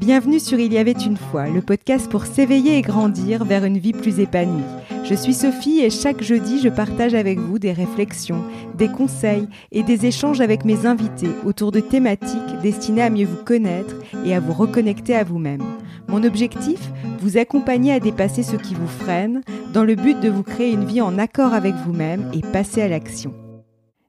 Bienvenue sur Il y avait une fois, le podcast pour s'éveiller et grandir vers une vie plus épanouie. Je suis Sophie et chaque jeudi, je partage avec vous des réflexions, des conseils et des échanges avec mes invités autour de thématiques destinées à mieux vous connaître et à vous reconnecter à vous-même. Mon objectif Vous accompagner à dépasser ce qui vous freine dans le but de vous créer une vie en accord avec vous-même et passer à l'action.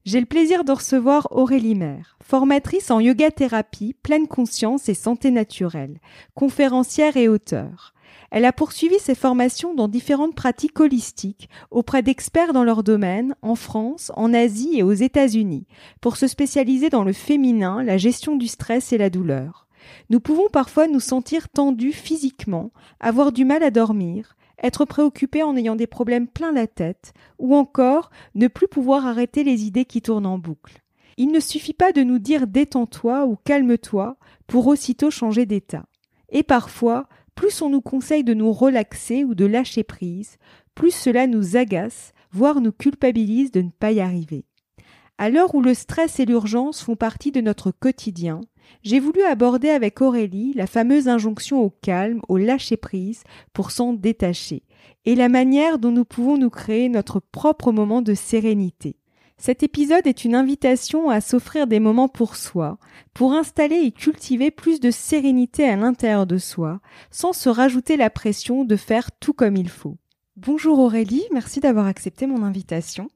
J'ai le plaisir de recevoir Aurélie Maire, formatrice en yoga thérapie, pleine conscience et santé naturelle, conférencière et auteure. Elle a poursuivi ses formations dans différentes pratiques holistiques auprès d'experts dans leur domaine en France, en Asie et aux États-Unis pour se spécialiser dans le féminin, la gestion du stress et la douleur. Nous pouvons parfois nous sentir tendus physiquement, avoir du mal à dormir, être préoccupé en ayant des problèmes plein la tête, ou encore ne plus pouvoir arrêter les idées qui tournent en boucle. Il ne suffit pas de nous dire détends-toi ou calme-toi pour aussitôt changer d'état. Et parfois, plus on nous conseille de nous relaxer ou de lâcher prise, plus cela nous agace, voire nous culpabilise de ne pas y arriver. À l'heure où le stress et l'urgence font partie de notre quotidien, j'ai voulu aborder avec Aurélie la fameuse injonction au calme, au lâcher-prise pour s'en détacher, et la manière dont nous pouvons nous créer notre propre moment de sérénité. Cet épisode est une invitation à s'offrir des moments pour soi, pour installer et cultiver plus de sérénité à l'intérieur de soi, sans se rajouter la pression de faire tout comme il faut. Bonjour Aurélie, merci d'avoir accepté mon invitation.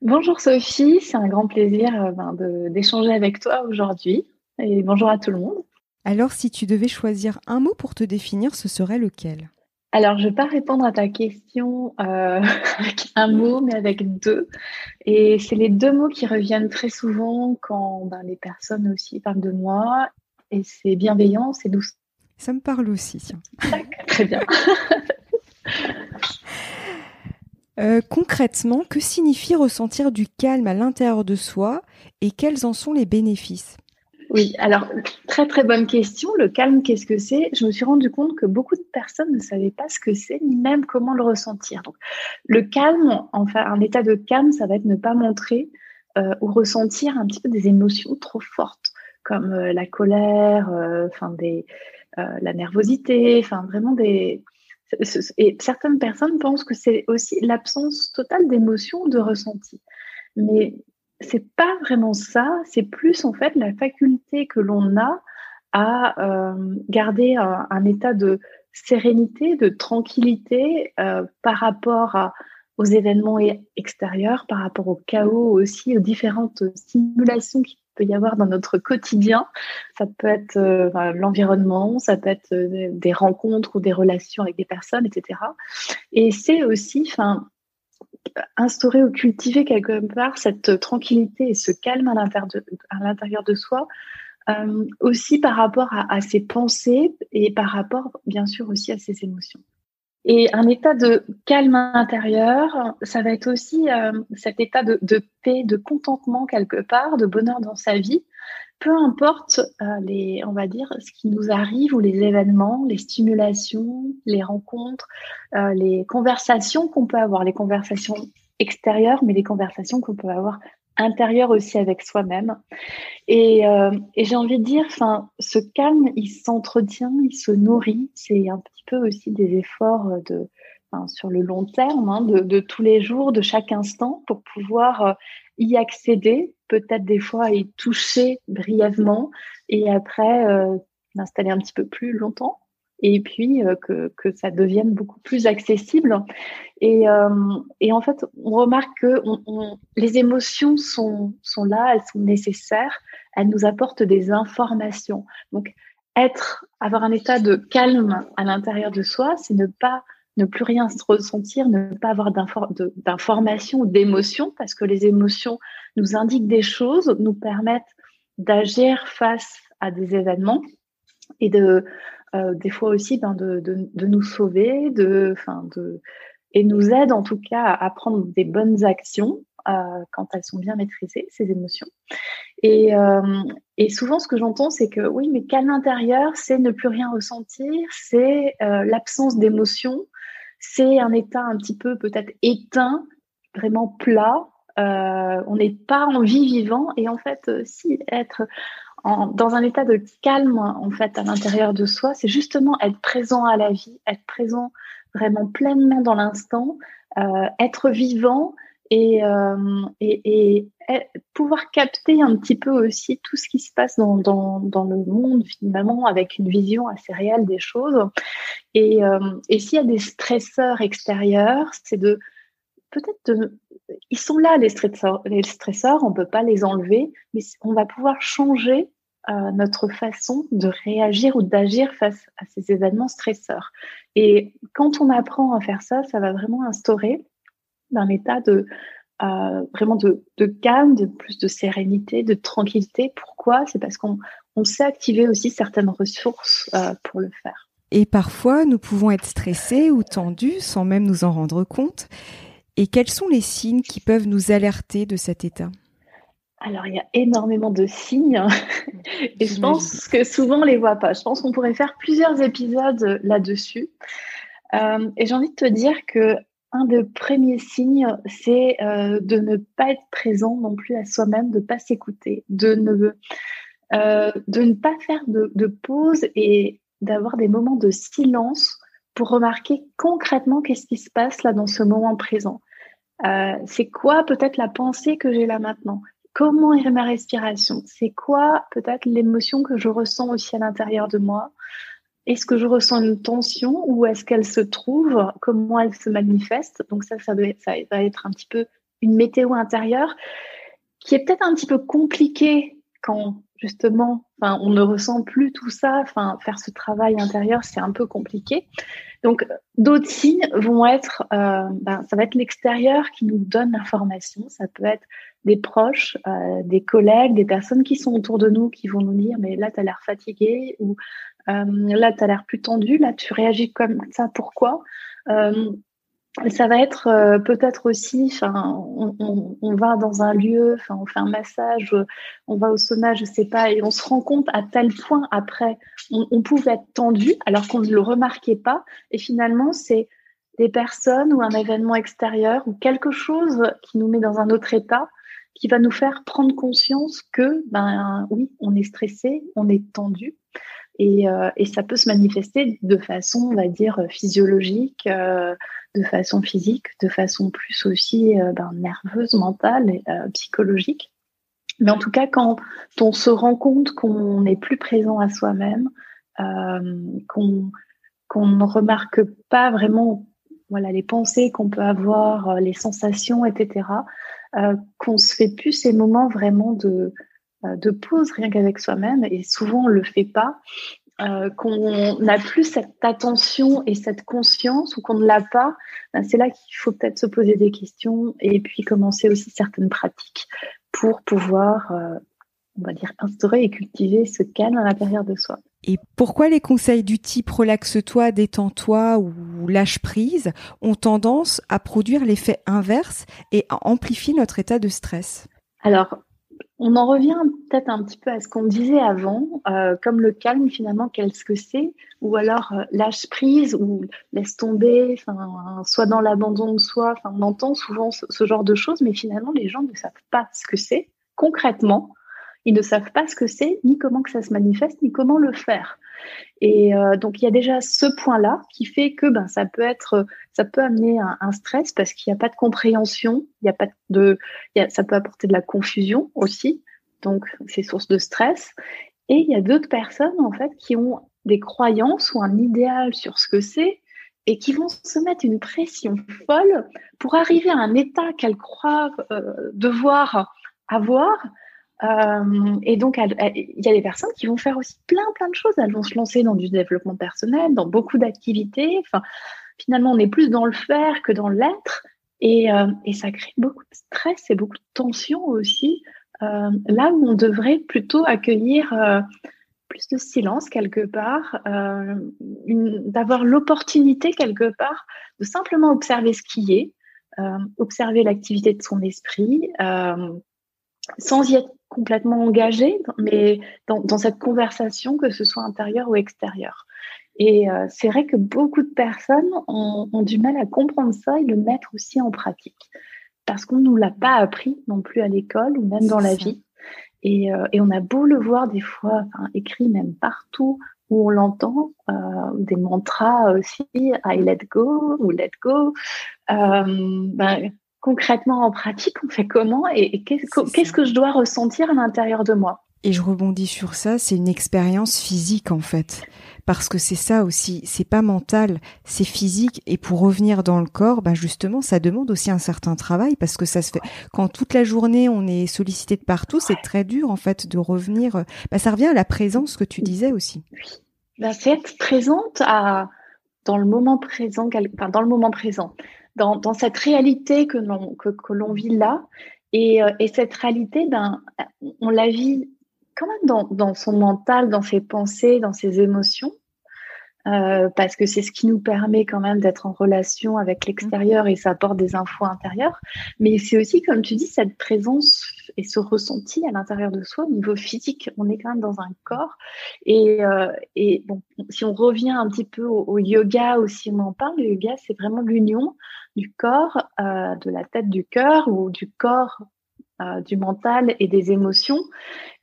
Bonjour Sophie, c'est un grand plaisir euh, ben, d'échanger avec toi aujourd'hui et bonjour à tout le monde. Alors, si tu devais choisir un mot pour te définir, ce serait lequel? Alors, je ne vais pas répondre à ta question euh, avec un mot, mais avec deux. Et c'est les deux mots qui reviennent très souvent quand ben, les personnes aussi parlent de moi. Et c'est bienveillance et douce. Ça me parle aussi. très bien. Euh, concrètement, que signifie ressentir du calme à l'intérieur de soi et quels en sont les bénéfices? Oui, alors très très bonne question. Le calme, qu'est-ce que c'est? Je me suis rendu compte que beaucoup de personnes ne savaient pas ce que c'est ni même comment le ressentir. Le calme, enfin un état de calme, ça va être ne pas montrer euh, ou ressentir un petit peu des émotions trop fortes, comme euh, la colère, euh, enfin la nervosité, enfin vraiment des. Et certaines personnes pensent que c'est aussi l'absence totale d'émotions, de ressenti. Mais c'est pas vraiment ça, c'est plus en fait la faculté que l'on a à euh, garder un, état de sérénité, de tranquillité euh, par rapport aux événements extérieurs, par rapport au chaos aussi, aux différentes stimulations qu'il peut y avoir dans notre quotidien. Ça peut être euh, l'environnement, ça peut être des rencontres ou des relations avec des personnes, etc. Et c'est aussi, enfin, instaurer ou cultiver quelque part cette tranquillité et ce calme à l'intérieur de, soi, euh, aussi par rapport à, ses pensées et par rapport, bien sûr, aussi à ses émotions. Et un état de calme intérieur, ça va être aussi euh, cet état de, paix, de contentement quelque part, de bonheur dans sa vie, peu importe euh, les, on va dire, ce qui nous arrive ou les événements, les stimulations, les rencontres, euh, les conversations qu'on peut avoir, les conversations extérieures, mais les conversations qu'on peut avoir intérieures aussi avec soi-même. Et, euh, j'ai envie de dire, enfin, ce calme, il s'entretient, il se nourrit. C'est un petit peu aussi des efforts de, sur le long terme, hein, de, tous les jours, de chaque instant, pour pouvoir y accéder, peut-être des fois y toucher brièvement et après euh, l'installer un petit peu plus longtemps et puis euh, que, que, ça devienne beaucoup plus accessible. Et, euh, et en fait, on remarque que les émotions sont, sont là, elles sont nécessaires, elles nous apportent des informations. Donc, être, avoir un état de calme à l'intérieur de soi, c'est ne pas ne plus rien se ressentir, ne pas avoir d'informations ou d'émotions, parce que les émotions nous indiquent des choses, nous permettent d'agir face à des événements et de, euh, des fois aussi ben, de, de, nous sauver, de, de, et nous aident en tout cas à, prendre des bonnes actions euh, quand elles sont bien maîtrisées, ces émotions. Et, euh, et souvent, ce que j'entends, c'est que oui, mais qu'à l'intérieur, c'est ne plus rien ressentir, c'est l'absence d'émotions, c'est un état un petit peu peut-être éteint, vraiment plat. Euh, on n'est pas en vie vivant et en fait, euh, si être dans un état de calme en fait à l'intérieur de soi, c'est justement être présent à la vie, être présent vraiment pleinement dans l'instant, euh, être vivant euh, et, et, pouvoir capter un petit peu aussi tout ce qui se passe dans, le monde finalement avec une vision assez réelle des choses. Et, euh, s'il y a des stresseurs extérieurs, c'est de peut-être. Ils sont là, les stresseurs, les stresseurs on ne peut pas les enlever, mais on va pouvoir changer euh, notre façon de réagir ou d'agir face à ces événements stresseurs. Et quand on apprend à faire ça, ça va vraiment instaurer un état de euh, vraiment de, calme, de plus de sérénité, de tranquillité. Pourquoi? C'est parce qu'on sait activer aussi certaines ressources euh, pour le faire. Et parfois, nous pouvons être stressés ou tendus sans même nous en rendre compte. Et quels sont les signes qui peuvent nous alerter de cet état? Alors, il y a énormément de signes et je pense que souvent on les voit pas. Je pense qu'on pourrait faire plusieurs épisodes là-dessus. Euh, et j'ai envie de te dire que un des premiers signes, c'est euh, de ne pas être présent non plus à soi-même, de ne pas s'écouter, de ne, euh, pas faire de, de pause et d'avoir des moments de silence pour remarquer concrètement qu'est-ce qui se passe là dans ce moment présent. Euh, c'est quoi peut-être la pensée que j'ai là maintenant? Comment est ma respiration? C'est quoi peut-être l'émotion que je ressens aussi à l'intérieur de moi? Est-ce que je ressens une tension ou est-ce qu'elle se trouve? Comment elle se manifeste? Donc ça, ça va, être un petit peu une météo intérieure qui est peut-être un petit peu compliquée quand justement, enfin, on ne ressent plus tout ça. Enfin, faire ce travail intérieur, c'est un peu compliqué. Donc, d'autres signes vont être, euh, ben, ça va être l'extérieur qui nous donne l'information. Ça peut être des proches, euh, des collègues, des personnes qui sont autour de nous qui vont nous dire, mais là, tu as l'air fatigué ou là, tu as l'air plus tendu, là, tu réagis comme ça, pourquoi euh, ça va être euh, peut-être aussi, on, va dans un lieu, on fait un massage, on va au sauna, je sais pas, et on se rend compte à tel point après, on, pouvait être tendu alors qu'on ne le remarquait pas, et finalement c'est des personnes ou un événement extérieur ou quelque chose qui nous met dans un autre état, qui va nous faire prendre conscience que, ben oui, on est stressé, on est tendu, et, euh, et, ça peut se manifester de façon, on va dire, physiologique, euh, de façon physique, de façon plus aussi euh, ben, nerveuse, mentale, psychologique. Mais en tout cas, quand on se rend compte qu'on n'est plus présent à soi-même, qu'on qu'on ne remarque pas vraiment voilà, les pensées qu'on peut avoir, les sensations, etc., qu'on se fait plus ces moments vraiment de, de pause rien qu'avec soi-même, et souvent on le fait pas, euh, qu'on n'a plus cette attention et cette conscience ou qu'on ne l'a pas, ben, c'est là qu'il faut peut-être se poser des questions et puis commencer aussi certaines pratiques pour pouvoir, euh, on va dire, instaurer et cultiver ce calme à l'intérieur de soi. Et pourquoi les conseils du type relaxe-toi, détends-toi ou lâche prise ont tendance à produire l'effet inverse et à amplifier notre état de stress? Alors, on en revient peut-être un petit peu à ce qu'on disait avant, euh, comme le calme finalement, qu'est-ce que c'est? Ou alors euh, lâche prise ou laisse tomber, soit dans l'abandon de soi. On entend souvent ce, genre de choses, mais finalement les gens ne savent pas ce que c'est concrètement. Ils ne savent pas ce que c'est, ni comment que ça se manifeste, ni comment le faire. Et euh, donc il y a déjà ce point-là qui fait que ben ça peut être, ça peut amener un, stress parce qu'il n'y a pas de compréhension, il y a pas de, ça peut apporter de la confusion aussi, donc c'est source de stress. Et il y a d'autres personnes en fait qui ont des croyances ou un idéal sur ce que c'est et qui vont se mettre une pression folle pour arriver à un état qu'elles croient euh, devoir avoir euh, et donc, il y a des personnes qui vont faire aussi plein, plein de choses. Elles vont se lancer dans du développement personnel, dans beaucoup d'activités. Enfin, finalement, on est plus dans le faire que dans l'être. Et, euh, ça crée beaucoup de stress et beaucoup de tension aussi. Euh, là où on devrait plutôt accueillir plus de silence quelque part, d'avoir l'opportunité quelque part de simplement observer ce qui est, observer l'activité de son esprit sans y être complètement engagé, mais dans, cette conversation, que ce soit intérieure ou extérieure. Et euh, c'est vrai que beaucoup de personnes ont, du mal à comprendre ça et le mettre aussi en pratique, parce qu'on ne nous l'a pas appris non plus à l'école ou même dans la vie. Et, et, on a beau le voir des fois enfin, écrit même partout où on l'entend, des mantras aussi, I let go ou let go. Ben, concrètement en pratique, on fait comment et, qu'est-ce que je dois ressentir à l'intérieur de moi? Et je rebondis sur ça, c'est une expérience physique en fait. Parce que c'est ça aussi, c'est pas mental, c'est physique. Et pour revenir dans le corps, ben justement, ça demande aussi un certain travail parce que ça se fait quand toute la journée on est sollicité de partout, c'est très dur en fait de revenir. Ben, ça revient à la présence que tu disais aussi. Oui. Ben, c'est être présente à dans le moment présent, enfin, dans le moment présent, dans, dans cette réalité que l'on que, que l'on vit là. Et, euh, et cette réalité, ben, on la vit quand même dans, dans, son mental, dans ses pensées, dans ses émotions, euh, parce que c'est ce qui nous permet quand même d'être en relation avec l'extérieur et ça apporte des infos intérieures. Mais c'est aussi, comme tu dis, cette présence et ce ressenti à l'intérieur de soi au niveau physique. On est quand même dans un corps. Et, euh, et bon, si on revient un petit peu au, yoga aussi, on en parle, le yoga, c'est vraiment l'union du corps, euh, de la tête, du cœur ou du corps euh, du mental et des émotions.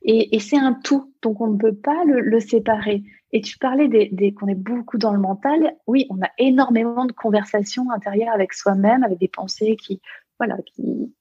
Et, c'est un tout, donc on ne peut pas le, séparer. Et tu parlais des, qu'on est beaucoup dans le mental. Oui, on a énormément de conversations intérieures avec soi-même, avec des pensées qui, voilà, qui,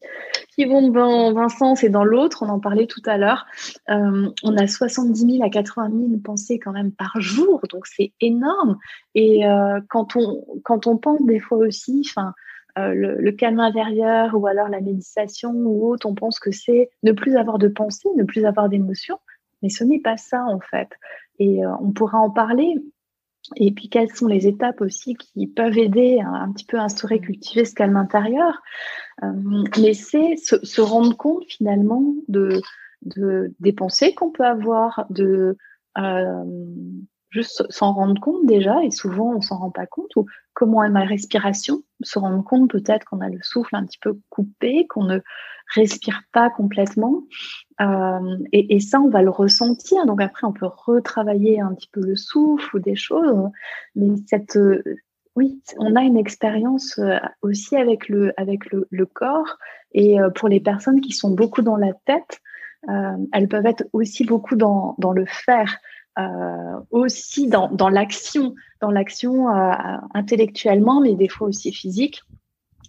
qui vont dans un sens et dans l'autre. On en parlait tout à l'heure. Euh, on a 70 000 à 80 000 pensées quand même par jour, donc c'est énorme. Et euh, quand on quand on pense des fois aussi, enfin euh, le, calme intérieur ou alors la méditation ou autre, on pense que c'est ne plus avoir de pensée, ne plus avoir d'émotions, mais ce n'est pas ça en fait. Et euh, on pourra en parler. Et puis quelles sont les étapes aussi qui peuvent aider à, un petit peu à instaurer, cultiver ce calme intérieur? Euh, mais c'est se, rendre compte finalement de, de des pensées qu'on peut avoir, de juste s'en rendre compte déjà, et souvent on s'en rend pas compte, ou comment est ma respiration, se rendre compte peut-être qu'on a le souffle un petit peu coupé, qu'on ne respire pas complètement, euh, et, ça on va le ressentir. Donc après on peut retravailler un petit peu le souffle ou des choses, mais cette oui, on a une expérience euh, aussi avec le avec le, le corps, et euh, pour les personnes qui sont beaucoup dans la tête, elles peuvent être aussi beaucoup dans, dans le faire. Euh, aussi dans, dans l'action, dans l'action euh, intellectuellement, mais des fois aussi physique.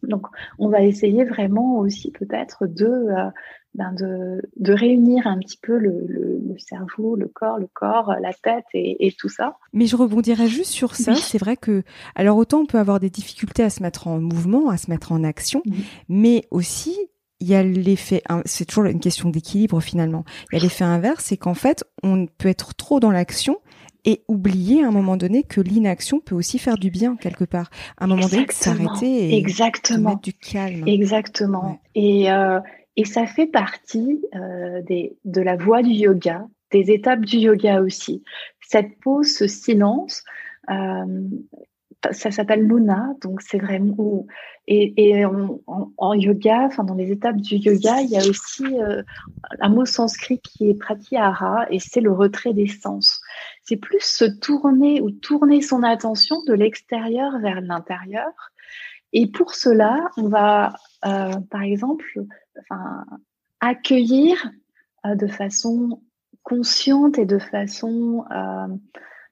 Donc, on va essayer vraiment aussi peut-être de, euh, ben de, de, réunir un petit peu le, le, le, cerveau, le corps, le corps, la tête et, et tout ça. Mais je rebondirais juste sur ça. C'est vrai que, alors autant on peut avoir des difficultés à se mettre en mouvement, à se mettre en action, mais aussi il y a l'effet, c'est toujours une question d'équilibre finalement. Il y a l'effet inverse, c'est qu'en fait, on peut être trop dans l'action et oublier à un moment donné que l'inaction peut aussi faire du bien quelque part. À un moment donné, s'arrêter et Exactement. mettre du calme. Exactement. Et, euh, et ça fait partie euh, des, de la voie du yoga, des étapes du yoga aussi. Cette pause, ce silence, euh, ça s'appelle Luna, donc c'est vraiment et, en, yoga, enfin dans les étapes du yoga, il y a aussi euh, un mot sanskrit qui est pratyahara et c'est le retrait des sens. C'est plus se tourner ou tourner son attention de l'extérieur vers l'intérieur. Et pour cela, on va euh, par exemple, enfin accueillir euh, de façon consciente et de façon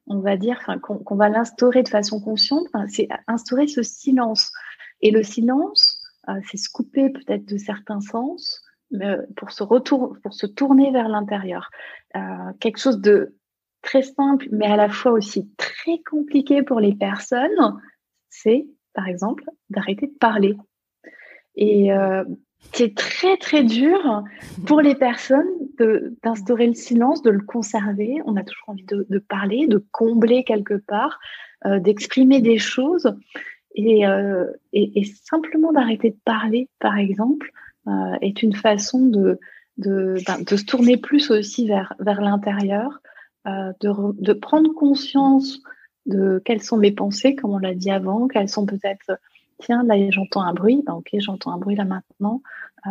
on va dire, qu'on va l'instaurer de façon consciente, c'est instaurer ce silence. Et le silence, euh, c'est se couper peut-être de certains sens euh, pour se retour, pour se tourner vers l'intérieur. Euh, quelque chose de très simple, mais à la fois aussi très compliqué pour les personnes, c'est par exemple d'arrêter de parler. Et c'est très très dur pour les personnes d'instaurer le silence, de le conserver. On a toujours envie de, parler, de combler quelque part, euh, d'exprimer des choses. Euh, et, simplement d'arrêter de parler, par exemple, euh, est une façon ben, de, se tourner plus aussi vers, l'intérieur, de prendre conscience de quelles sont mes pensées, comme on l'a dit avant, quelles sont peut-être tiens, là j'entends un bruit, ben, ok, j'entends un bruit là maintenant. Euh,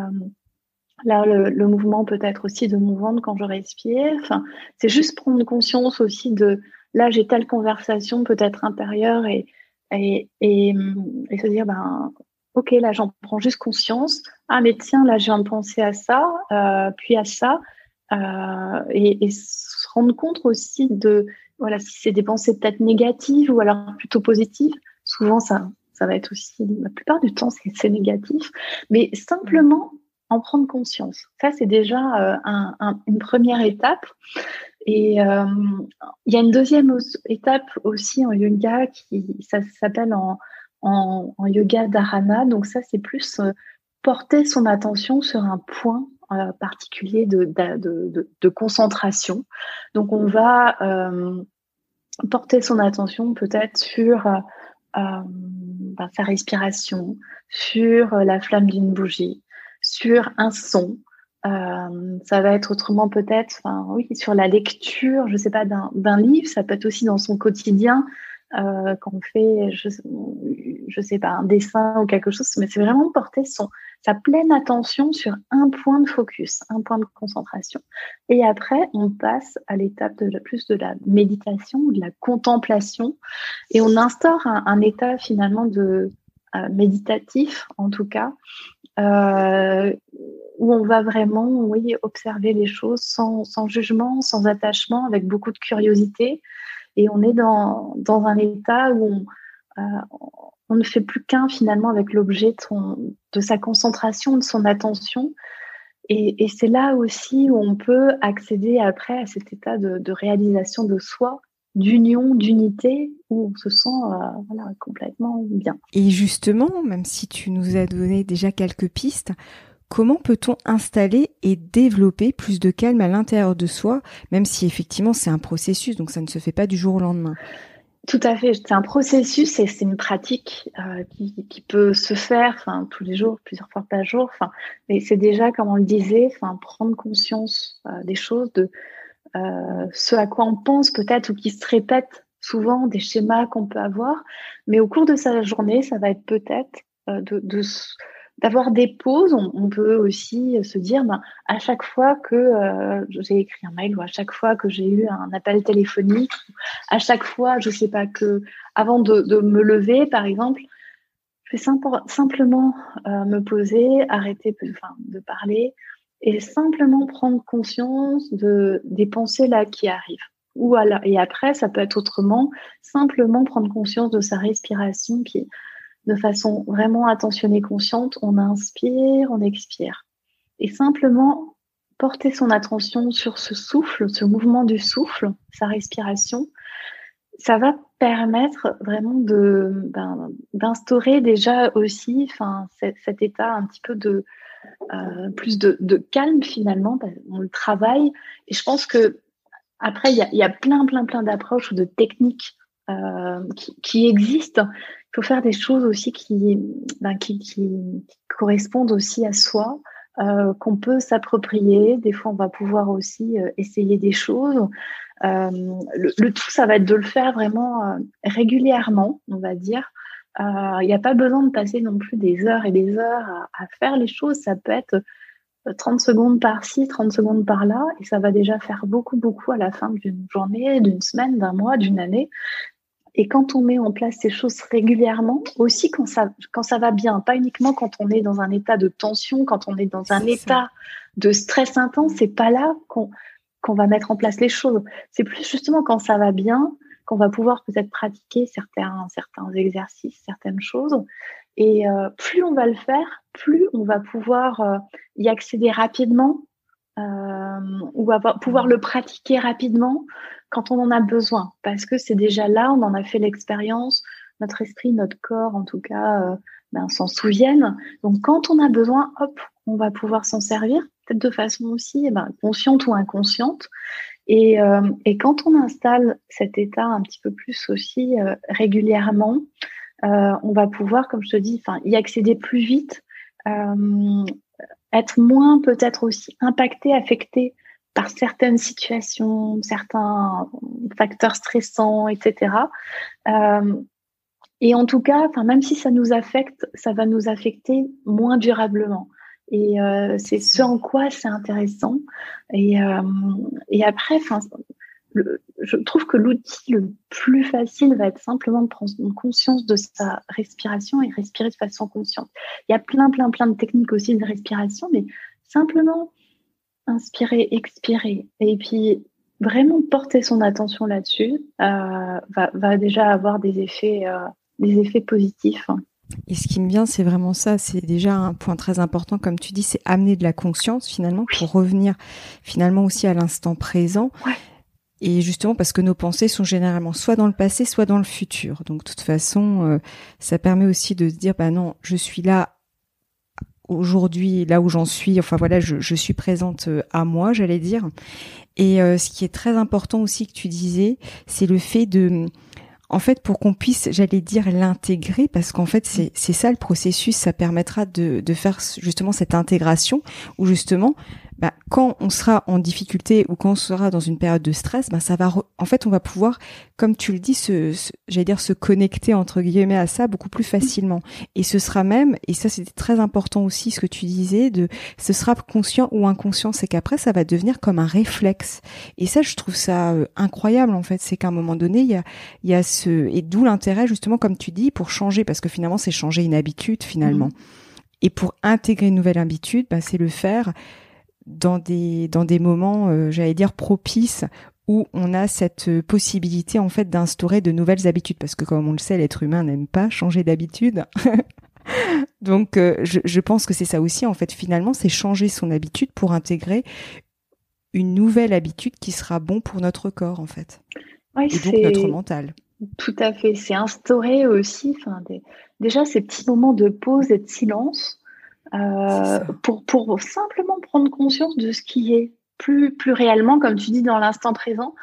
là, le, mouvement peut être aussi de mon ventre quand je respire. C'est juste prendre conscience aussi de là j'ai telle conversation peut-être intérieure et, et, et, se dire ben ok là j'en prends juste conscience. Ah mais tiens là je viens de penser à ça, euh, puis à ça. et, se rendre compte aussi de voilà si c'est des pensées peut-être négatives ou alors plutôt positives. Souvent ça ça va être aussi la plupart du temps c'est négatif, mais simplement en prendre conscience. Ça, c'est déjà euh, une première étape. Et euh, il y a une deuxième étape aussi en yoga qui s'appelle en, yoga dharana. Donc ça, c'est plus euh, porter son attention sur un point particulier de, concentration. Donc on va porter son attention peut-être sur ben, sa respiration, sur la flamme d'une bougie, sur un son. Euh, ça va être autrement peut-être, oui, sur la lecture, je sais pas, d'un livre. Ça peut être aussi dans son quotidien euh, quand on fait, je, sais pas, un dessin ou quelque chose. Mais c'est vraiment porter son sa pleine attention sur un point de focus, un point de concentration. Et après, on passe à l'étape de la, plus de la méditation ou de la contemplation, et on instaure un, état finalement de euh, méditatif, en tout cas, euh, où on va vraiment oui, observer les choses sans, jugement, sans attachement, avec beaucoup de curiosité. Et on est dans, dans un état où on, euh, ne fait plus qu'un finalement avec l'objet de, sa concentration, de son attention. Et, c'est là aussi où on peut accéder après à cet état de réalisation de soi d'union, d'unité, où on se sent euh, complètement bien. Et justement, même si tu nous as donné déjà quelques pistes, comment peut-on installer et développer plus de calme à l'intérieur de soi, même si effectivement c'est un processus, donc ça ne se fait pas du jour au lendemain? Tout à fait, c'est un processus et c'est une pratique euh, qui, peut se faire tous les jours, plusieurs fois par jour. Enfin, mais c'est déjà, comme on le disait, enfin, prendre conscience euh, des choses, de, euh, ce à quoi on pense peut-être ou qui se répète souvent, des schémas qu'on peut avoir. Mais au cours de sa journée, ça va être peut-être euh, de, d'avoir des pauses. On, peut aussi se dire, ben, à chaque fois que euh, j'ai écrit un mail ou à chaque fois que j'ai eu un appel téléphonique, à chaque fois, je sais pas que, avant de, de me lever, par exemple, je vais simplement me poser, arrêter enfin, de parler, et simplement prendre conscience de, des pensées là qui arrivent. Ou et après, ça peut être autrement, simplement prendre conscience de sa respiration qui, de façon vraiment attentionnée, consciente, on inspire, on expire. Et simplement porter son attention sur ce souffle, ce mouvement du souffle, sa respiration, ça va permettre vraiment ben, d'instaurer déjà aussi, cet état un petit peu de euh, plus de, calme finalement. On le travaille et je pense que après il y a, plein plein plein d'approches ou de techniques euh, qui, existent. Il faut faire des choses aussi qui, ben, correspondent aussi à soi. Euh, qu'on peut s'approprier. Des fois, on va pouvoir aussi essayer des choses. le, tout, ça va être de le faire vraiment régulièrement, on va dire, il euh, n'y a pas besoin de passer non plus des heures et des heures à, faire les choses. Ça peut être 30 euh, secondes par-ci, 30 secondes par-là, et ça va déjà faire beaucoup, beaucoup à la fin d'une journée, d'une semaine, d'un mois, d'une année. Et quand on met en place ces choses régulièrement, aussi quand ça, quand ça va bien, pas uniquement quand on est dans un état de tension, quand on est dans un état de stress intense, c'est pas là qu'on qu'on va mettre en place les choses. C'est plus justement quand ça va bien, qu'on va pouvoir peut-être pratiquer certains, certains exercices, certaines choses. Et euh, plus on va le faire, plus on va pouvoir euh, y accéder rapidement euh, ou va pouvoir le pratiquer rapidement quand on en a besoin. Parce que c'est déjà là, on en a fait l'expérience, notre esprit, notre corps en tout cas, ben, s'en souviennent. Donc quand on a besoin, hop, on va pouvoir s'en servir, peut-être de façon aussi eh ben, consciente ou inconsciente. Euh, et, quand on installe cet état un petit peu plus aussi euh, régulièrement, euh, on va pouvoir, comme je te dis, y accéder plus vite, être moins peut-être aussi impacté, affecté par certaines situations, certains facteurs stressants, etc. et en tout cas, même si ça nous affecte, ça va nous affecter moins durablement. Et euh, c'est ce en quoi c'est intéressant. Et, euh, après, je trouve que l'outil le plus facile va être simplement de prendre conscience de sa respiration et respirer de façon consciente. Il y a plein, plein, plein de techniques aussi de respiration, mais simplement inspirer, expirer. Et puis, vraiment porter son attention là-dessus va, va, déjà avoir des effets, des effets positifs. Et ce qui me vient, c'est vraiment ça. C'est déjà un point très important, comme tu dis, c'est amener de la conscience finalement pour revenir finalement aussi à l'instant présent. Et justement parce que nos pensées sont généralement soit dans le passé, soit dans le futur. Donc de toute façon, euh, ça permet aussi de se dire, bah non, je suis là aujourd'hui, là où j'en suis. Enfin voilà, je, je, suis présente euh, à moi, j'allais dire. Et euh, ce qui est très important aussi que tu disais, c'est le fait de en fait, pour qu'on puisse, j'allais dire, l'intégrer, parce qu'en fait, c'est ça le processus, ça permettra de, faire justement cette intégration, où justement, bah, quand on sera en difficulté ou quand on sera dans une période de stress, bah, ça va, en fait, on va pouvoir, comme tu le dis, se, j'allais dire, se connecter entre guillemets à ça beaucoup plus facilement. Et ce sera même, et ça c'était très important aussi, ce que tu disais, de, ce sera conscient ou inconscient, c'est qu'après ça va devenir comme un réflexe. Et ça, je trouve ça euh, incroyable en fait, c'est qu'à un moment donné, il y a, il y a ce, et d'où l'intérêt justement, comme tu dis, pour changer, parce que finalement c'est changer une habitude finalement. Mmh. Et pour intégrer une nouvelle habitude, bah, c'est le faire dans des dans des moments, euh, j'allais dire propices où on a cette possibilité en fait d'instaurer de nouvelles habitudes parce que comme on le sait, l'être humain n'aime pas changer d'habitude. Donc euh, je, je, pense que c'est ça aussi en fait finalement, c'est changer son habitude pour intégrer une nouvelle habitude qui sera bon pour notre corps en fait. Oui, et donc notre mental. Tout à fait, c'est instaurer aussi enfin des, déjà ces petits moments de pause et de silence euh, pour, pour simplement prendre conscience de ce qui est plus, plus réellement, comme tu dis, dans l'instant présent.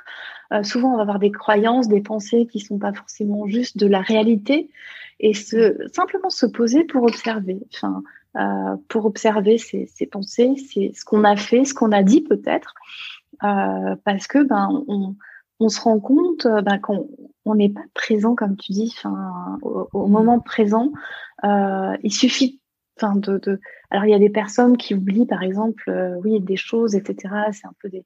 Euh, souvent, on va avoir des croyances, des pensées qui sont pas forcément juste de la réalité, et se, simplement se poser pour observer. Enfin, euh, pour observer ces, ces pensées, c'est ce qu'on a fait, ce qu'on a dit peut-être, euh, parce que ben on, on se rend compte euh, ben, qu'on n'est pas présent, comme tu dis, enfin, au, au moment présent. Euh, il suffit Enfin, de, de, Alors, il y a des personnes qui oublient, par exemple, euh, oui, des choses, etc. C'est un peu des.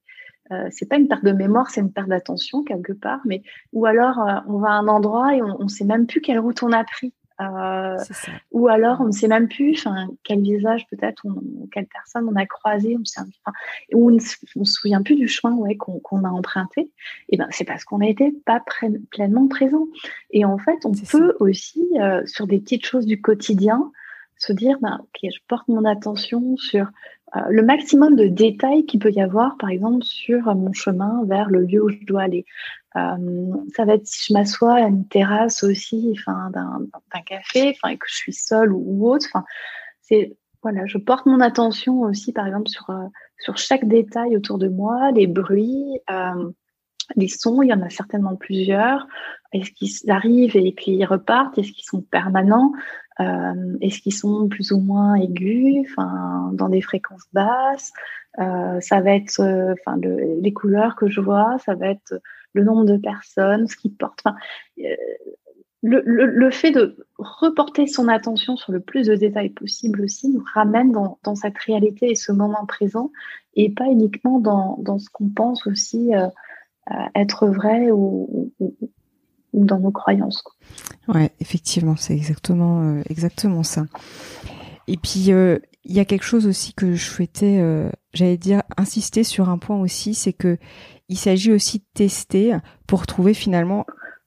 Euh, c'est pas une perte de mémoire, c'est une perte d'attention quelque part. Mais ou alors, euh, on va à un endroit et on, ne sait même plus quelle route on a pris. ou alors, on ne sait même plus, quel visage peut-être, quelle personne on a croisé, on sait, enfin, ou on ne se souvient plus du chemin ouais, qu'on a emprunté. Et ben, c'est parce qu'on n'a été pas pleinement présent. Et en fait, on peut aussi, sur des petites choses du quotidien, se dire, ben, ok, je porte mon attention sur euh, le maximum de détails qu'il peut y avoir, par exemple, sur euh, mon chemin vers le lieu où je dois aller. Euh, ça va être si je m'assois à une terrasse aussi, enfin, d'un café, enfin, et que je suis seule ou, autre. Enfin, c'est voilà, je porte mon attention aussi, par exemple, sur sur chaque détail autour de moi, les bruits. les sons, il y en a certainement plusieurs. Est-ce qu'ils arrivent et puis ils repartent? Est-ce qu'ils sont permanents? Euh, Est-ce qu'ils sont plus ou moins aigus, enfin dans des fréquences basses? Euh, Ça va être, euh, enfin les couleurs que je vois, ça va être le nombre de personnes, ce qu'ils portent. Enfin, le, le, le, fait de reporter son attention sur le plus de détails possible aussi nous ramène dans, dans cette réalité et ce moment présent et pas uniquement dans, dans ce qu'on pense aussi être vrai ou, ou dans nos croyances. Ouais, effectivement, c'est exactement euh, exactement ça. Et puis euh, il y a quelque chose aussi que je souhaitais, euh, j'allais dire, insister sur un point aussi, c'est que il s'agit aussi de tester pour trouver finalement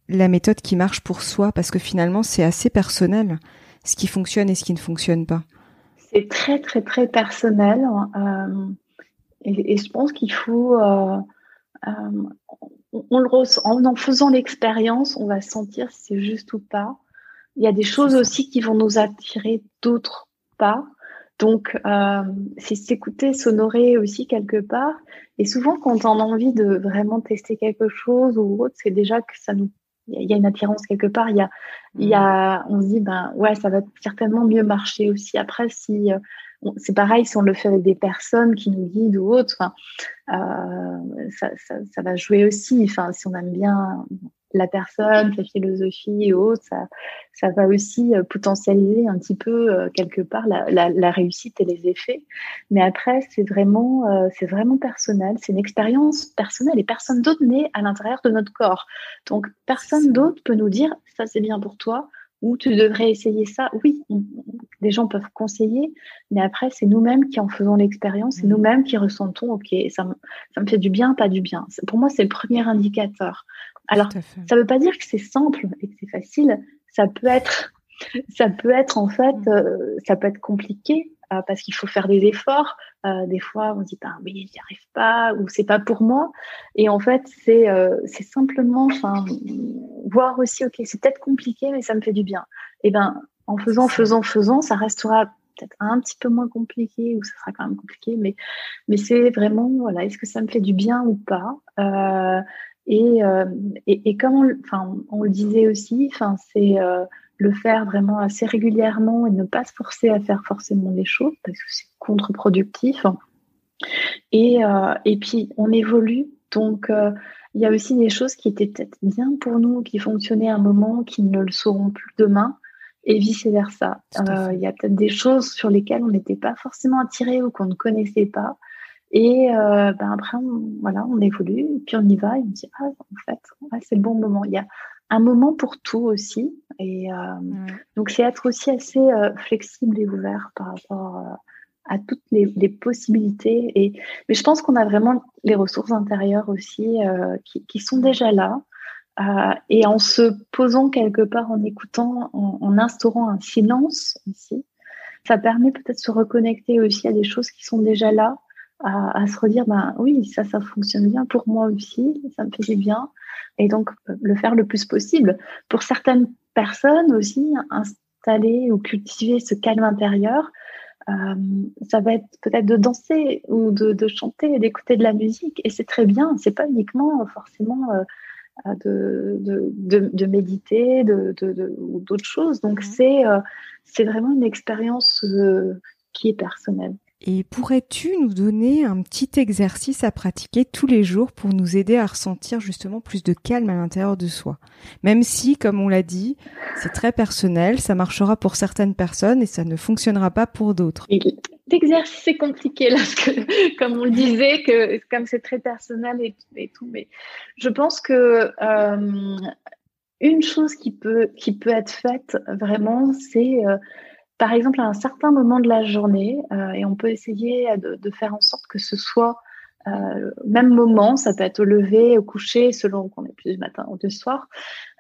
la méthode qui marche pour soi, parce que finalement c'est assez personnel, ce qui fonctionne et ce qui ne fonctionne pas. C'est très très très personnel, hein, et, et, je pense qu'il faut on, le ressent, en en faisant l'expérience, on va sentir si c'est juste ou pas. Il y a des choses aussi qui vont nous attirer, d'autres pas. Donc, euh, c'est s'écouter, s'honorer aussi quelque part. Et souvent, quand on a envie de vraiment tester quelque chose ou autre, c'est déjà que ça nous, il y a une attirance quelque part. Il y a, il y a, on se dit, ben ouais, ça va certainement mieux marcher aussi. Après, si euh, c'est pareil si on le fait avec des personnes qui nous guident ou autres. Euh, ça, ça, ça, va jouer aussi. Enfin, si on aime bien la personne, sa philosophie et autres, ça, ça va aussi euh, potentialiser un petit peu euh, quelque part la, la, la, réussite et les effets. Mais après, c'est vraiment, euh, c'est vraiment personnel. C'est une expérience personnelle et personne d'autre n'est à l'intérieur de notre corps. Donc, personne d'autre peut nous dire ça c'est bien pour toi ou tu devrais essayer ça. Oui, des gens peuvent conseiller, mais après, c'est nous-mêmes qui en faisons l'expérience, c'est mmh. nous-mêmes qui ressentons, OK, ça, ça me fait du bien, pas du bien. Pour moi, c'est le premier indicateur. Alors, ça ne veut pas dire que c'est simple et que c'est facile. Ça peut être, ça peut être en fait, mmh. euh, ça peut être compliqué parce qu'il faut faire des efforts. Euh, des fois, on dit bah oui, j'y arrive pas ou c'est pas pour moi. Et en fait, c'est c'est simplement, voir aussi, ok, c'est peut-être compliqué, mais ça me fait du bien. Et ben, en faisant, faisant, faisant, ça restera peut-être un petit peu moins compliqué ou ça sera quand même compliqué, mais mais c'est vraiment voilà, est-ce que ça me fait du bien ou pas? Euh, et, et, comme on, enfin, on le disait aussi, enfin, c'est euh, le faire vraiment assez régulièrement et ne pas se forcer à faire forcément des choses parce que c'est contre-productif. Et, euh, et puis, on évolue. Donc, il y a aussi des choses qui étaient peut-être bien pour nous, qui fonctionnaient à un moment, qui ne le seront plus demain, et vice-versa. Il y a peut-être des choses sur lesquelles on n'était pas forcément attiré ou qu'on ne connaissait pas. Et euh, ben après, on, voilà, on évolue, puis on y va, et on dit, ah, en fait, c'est le bon moment. Il y a un moment pour tout aussi. Et euh, donc, c'est être aussi assez euh, flexible et ouvert par rapport à toutes les, possibilités. Et, mais je pense qu'on a vraiment les ressources intérieures aussi qui, qui, sont déjà là. et en se posant quelque part, en écoutant, en, en instaurant un silence aussi, ça permet peut-être de se reconnecter aussi à des choses qui sont déjà là à, se redire, ben oui, ça, ça fonctionne bien pour moi aussi, ça me faisait bien. Et donc, le faire le plus possible. Pour certaines personnes aussi, installer ou cultiver ce calme intérieur, euh, ça va être peut-être de danser ou de, de chanter, d'écouter de la musique. Et c'est très bien. C'est pas uniquement forcément euh, de, de, de, méditer de, ou d'autres choses. Donc, mmh. c'est euh, c'est vraiment une expérience qui est personnelle. Et pourrais-tu nous donner un petit exercice à pratiquer tous les jours pour nous aider à ressentir justement plus de calme à l'intérieur de soi? Même si, comme on l'a dit, c'est très personnel, ça marchera pour certaines personnes et ça ne fonctionnera pas pour d'autres. L'exercice est compliqué comme on le disait, comme c'est très personnel et, tout, mais je pense que euh, une chose qui peut qui peut être faite vraiment, c'est euh, par exemple, à un certain moment de la journée, euh, et on peut essayer de, faire en sorte que ce soit euh, même moment, ça peut être au lever, au coucher, selon qu'on est plus du matin ou du soir,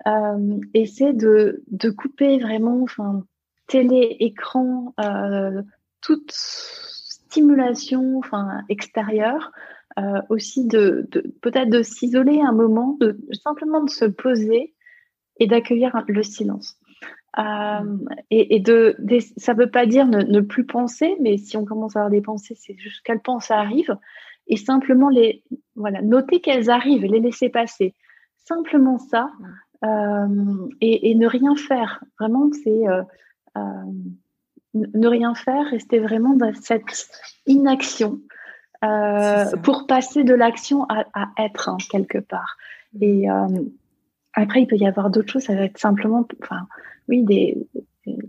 euh, c'est de, de, couper vraiment, enfin, télé, écran, euh, toute stimulation, enfin, extérieure, euh, aussi de, de peut-être de s'isoler un moment, de simplement de se poser et d'accueillir le silence. Euh, et, et de, ça ne veut pas dire ne, plus penser, mais si on commence à avoir des pensées, c'est juste quelles pensées arrivent et simplement les voilà noter qu'elles arrivent, les laisser passer. Simplement ça euh, et, et, ne rien faire. Vraiment, c'est euh, euh ne rien faire, rester vraiment dans cette inaction euh, pour passer de l'action à, à, être hein, quelque part. Et euh, après, il peut y avoir d'autres choses. Ça va être simplement, enfin oui, des,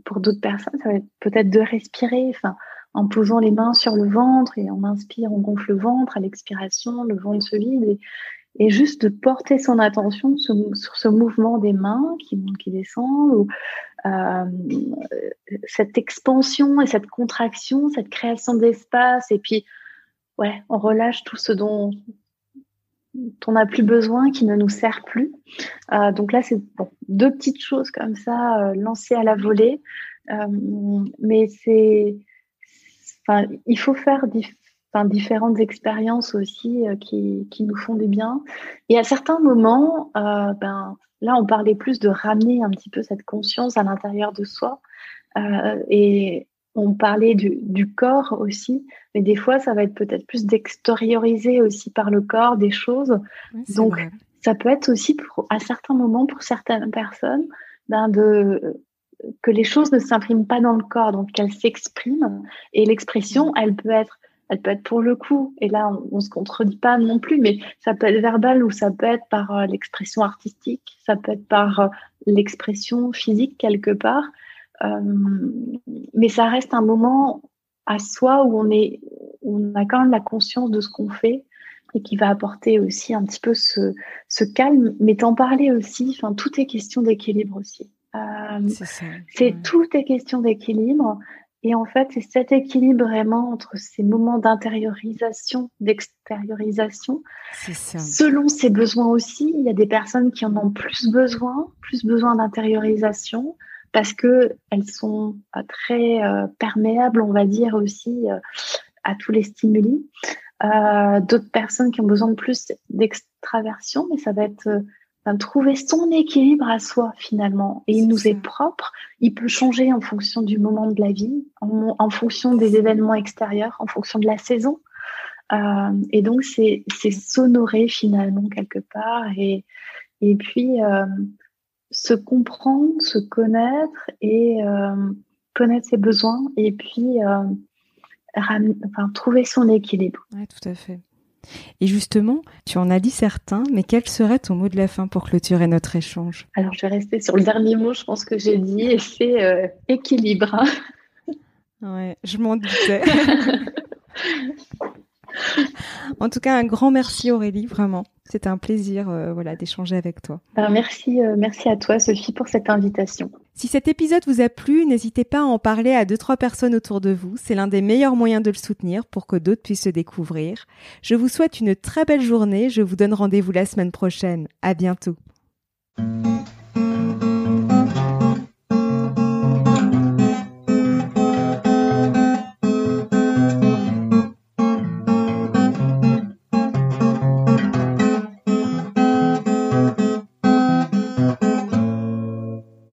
pour d'autres personnes, ça va être peut-être de respirer, enfin, en posant les mains sur le ventre et on inspire, on gonfle le ventre, à l'expiration, le ventre se vide et, et juste de porter son attention sur, ce mouvement des mains qui monte, qui descend, ou euh, cette expansion et cette contraction, cette création d'espace, et puis ouais, on relâche tout ce dont on n'a plus besoin, qui ne nous sert plus. Euh, donc là, c'est deux petites choses comme ça, euh, lancées à la volée. Euh, mais c'est, il faut faire différentes expériences aussi qui, qui, nous font du bien. Et à certains moments, ben, là, on parlait plus de ramener un petit peu cette conscience à l'intérieur de soi. et on parlait du, corps aussi, mais des fois, ça va être peut-être plus d'extérioriser aussi par le corps des choses. Donc, ça peut être aussi à certains moments pour certaines personnes ben, de, que les choses ne s'impriment pas dans le corps, donc qu'elles s'expriment. Et l'expression, elle peut être elle peut être pour le coup, et là on, ne se contredit pas non plus, mais ça peut être verbal ou ça peut être par euh, l'expression artistique, ça peut être par euh, l'expression physique quelque part. Euh, mais ça reste un moment à soi où on est, on a quand même la conscience de ce qu'on fait et qui va apporter aussi un petit peu ce, ce calme, mais t'en parler aussi. Enfin, tout est question d'équilibre aussi. Euh, c'est tout est question d'équilibre. Et en fait, c'est cet équilibre vraiment entre ces moments d'intériorisation, d'extériorisation, selon ses besoins aussi. Il y a des personnes qui en ont plus besoin, plus besoin d'intériorisation, parce que elles sont euh, très euh, perméables, on va dire aussi, euh, à tous les stimuli. D'autres personnes qui ont besoin de plus d'extraversion, mais ça va être trouver son équilibre à soi finalement. Et il nous est propre, il peut changer en fonction du moment de la vie, en, fonction des événements extérieurs, en fonction de la saison. Euh, et donc c'est s'honorer finalement quelque part et, et puis euh, se comprendre, se connaître et euh, connaître ses besoins et puis enfin, trouver son équilibre. Oui, tout à fait. Et justement, tu en as dit certains, mais quel serait ton mot de la fin pour clôturer notre échange? Alors, je vais rester sur le dernier mot, je pense que j'ai dit, et c'est euh, équilibre. ouais, je m'en doutais. en tout cas, un grand merci Aurélie, vraiment. C'était un plaisir euh, voilà, d'échanger avec toi. Ben, merci, euh, merci à toi Sophie pour cette invitation. Si cet épisode vous a plu, n'hésitez pas à en parler à deux trois personnes autour de vous. C'est l'un des meilleurs moyens de le soutenir pour que d'autres puissent se découvrir. Je vous souhaite une très belle journée. Je vous donne rendez-vous la semaine prochaine. À bientôt.